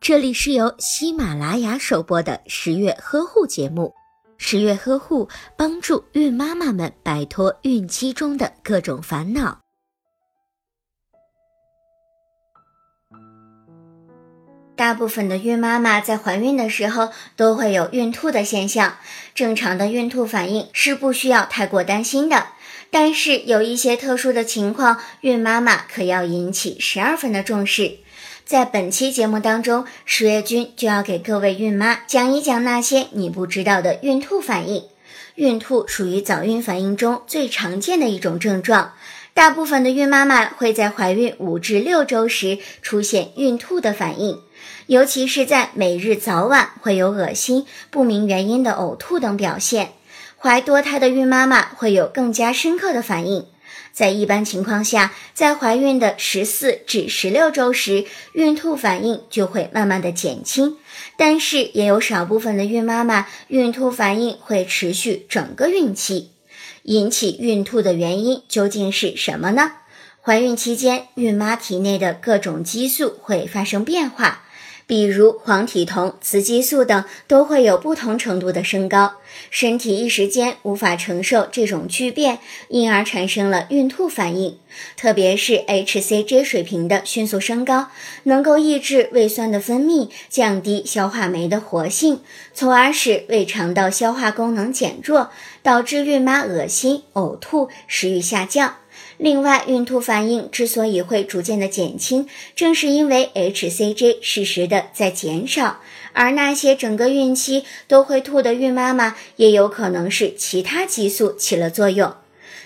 这里是由喜马拉雅首播的十月呵护节目。十月呵护帮助孕妈妈们摆脱孕期中的各种烦恼。大部分的孕妈妈在怀孕的时候都会有孕吐的现象，正常的孕吐反应是不需要太过担心的。但是有一些特殊的情况，孕妈妈可要引起十二分的重视。在本期节目当中，十月君就要给各位孕妈讲一讲那些你不知道的孕吐反应。孕吐属于早孕反应中最常见的一种症状，大部分的孕妈妈会在怀孕五至六周时出现孕吐的反应，尤其是在每日早晚会有恶心、不明原因的呕吐等表现。怀多胎的孕妈妈会有更加深刻的反应。在一般情况下，在怀孕的十四至十六周时，孕吐反应就会慢慢的减轻。但是也有少部分的孕妈妈，孕吐反应会持续整个孕期。引起孕吐的原因究竟是什么呢？怀孕期间，孕妈体内的各种激素会发生变化。比如黄体酮、雌激素等都会有不同程度的升高，身体一时间无法承受这种巨变，因而产生了孕吐反应。特别是 hCG 水平的迅速升高，能够抑制胃酸的分泌，降低消化酶的活性，从而使胃肠道消化功能减弱，导致孕妈恶心、呕吐、食欲下降。另外，孕吐反应之所以会逐渐的减轻，正是因为 hCG 适时的在减少，而那些整个孕期都会吐的孕妈妈，也有可能是其他激素起了作用。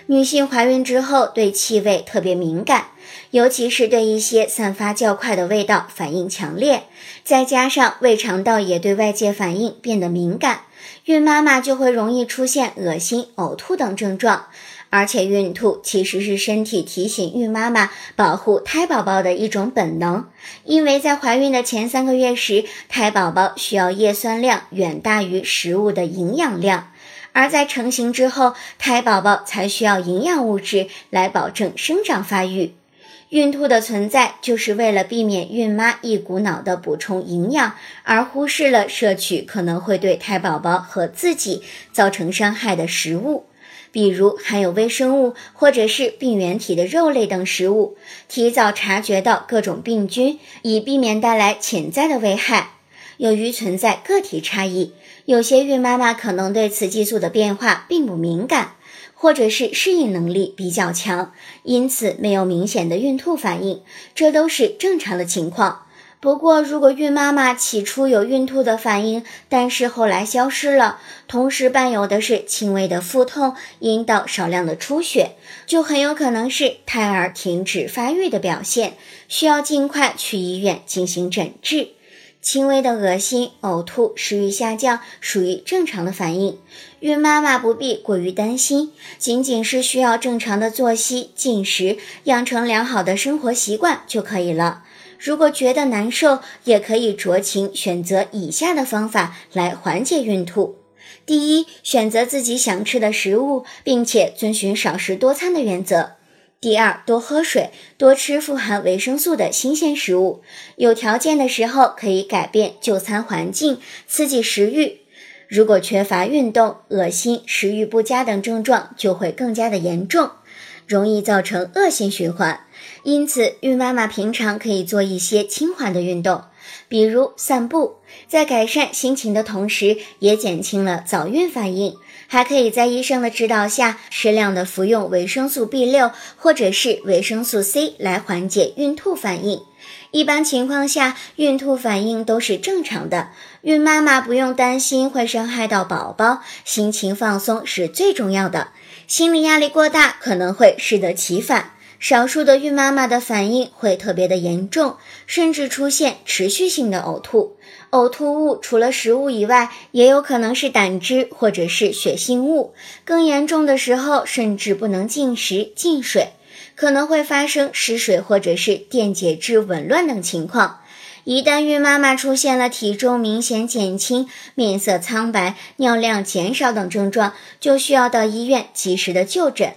女性怀孕之后对气味特别敏感，尤其是对一些散发较快的味道反应强烈，再加上胃肠道也对外界反应变得敏感，孕妈妈就会容易出现恶心、呕吐等症状。而且孕吐其实是身体提醒孕妈妈保护胎宝宝的一种本能，因为在怀孕的前三个月时，胎宝宝需要叶酸量远大于食物的营养量，而在成型之后，胎宝宝才需要营养物质来保证生长发育。孕吐的存在就是为了避免孕妈一股脑的补充营养，而忽视了摄取可能会对胎宝宝和自己造成伤害的食物。比如含有微生物或者是病原体的肉类等食物，提早察觉到各种病菌，以避免带来潜在的危害。由于存在个体差异，有些孕妈妈可能对雌激素的变化并不敏感，或者是适应能力比较强，因此没有明显的孕吐反应，这都是正常的情况。不过，如果孕妈妈起初有孕吐的反应，但是后来消失了，同时伴有的是轻微的腹痛、阴道少量的出血，就很有可能是胎儿停止发育的表现，需要尽快去医院进行诊治。轻微的恶心、呕吐、食欲下降属于正常的反应，孕妈妈不必过于担心，仅仅是需要正常的作息、进食，养成良好的生活习惯就可以了。如果觉得难受，也可以酌情选择以下的方法来缓解孕吐：第一，选择自己想吃的食物，并且遵循少食多餐的原则；第二，多喝水，多吃富含维生素的新鲜食物。有条件的时候，可以改变就餐环境，刺激食欲。如果缺乏运动，恶心、食欲不佳等症状就会更加的严重。容易造成恶性循环，因此孕妈妈平常可以做一些轻缓的运动，比如散步，在改善心情的同时，也减轻了早孕反应。还可以在医生的指导下，适量的服用维生素 B 六或者是维生素 C 来缓解孕吐反应。一般情况下，孕吐反应都是正常的，孕妈妈不用担心会伤害到宝宝，心情放松是最重要的。心理压力过大可能会适得其反，少数的孕妈妈的反应会特别的严重，甚至出现持续性的呕吐。呕吐物除了食物以外，也有可能是胆汁或者是血腥物，更严重的时候甚至不能进食、进水，可能会发生失水或者是电解质紊乱等情况。一旦孕妈妈出现了体重明显减轻、面色苍白、尿量减少等症状，就需要到医院及时的就诊。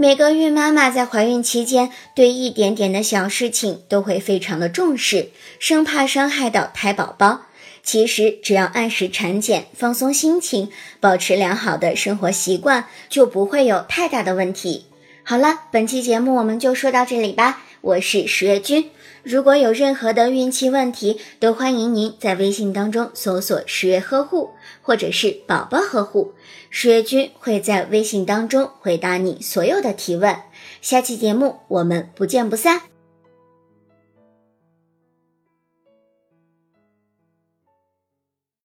每个孕妈妈在怀孕期间，对一点点的小事情都会非常的重视，生怕伤害到胎宝宝。其实只要按时产检，放松心情，保持良好的生活习惯，就不会有太大的问题。好了，本期节目我们就说到这里吧。我是十月君，如果有任何的孕期问题，都欢迎您在微信当中搜索“十月呵护”或者是“宝宝呵护”，十月君会在微信当中回答你所有的提问。下期节目我们不见不散。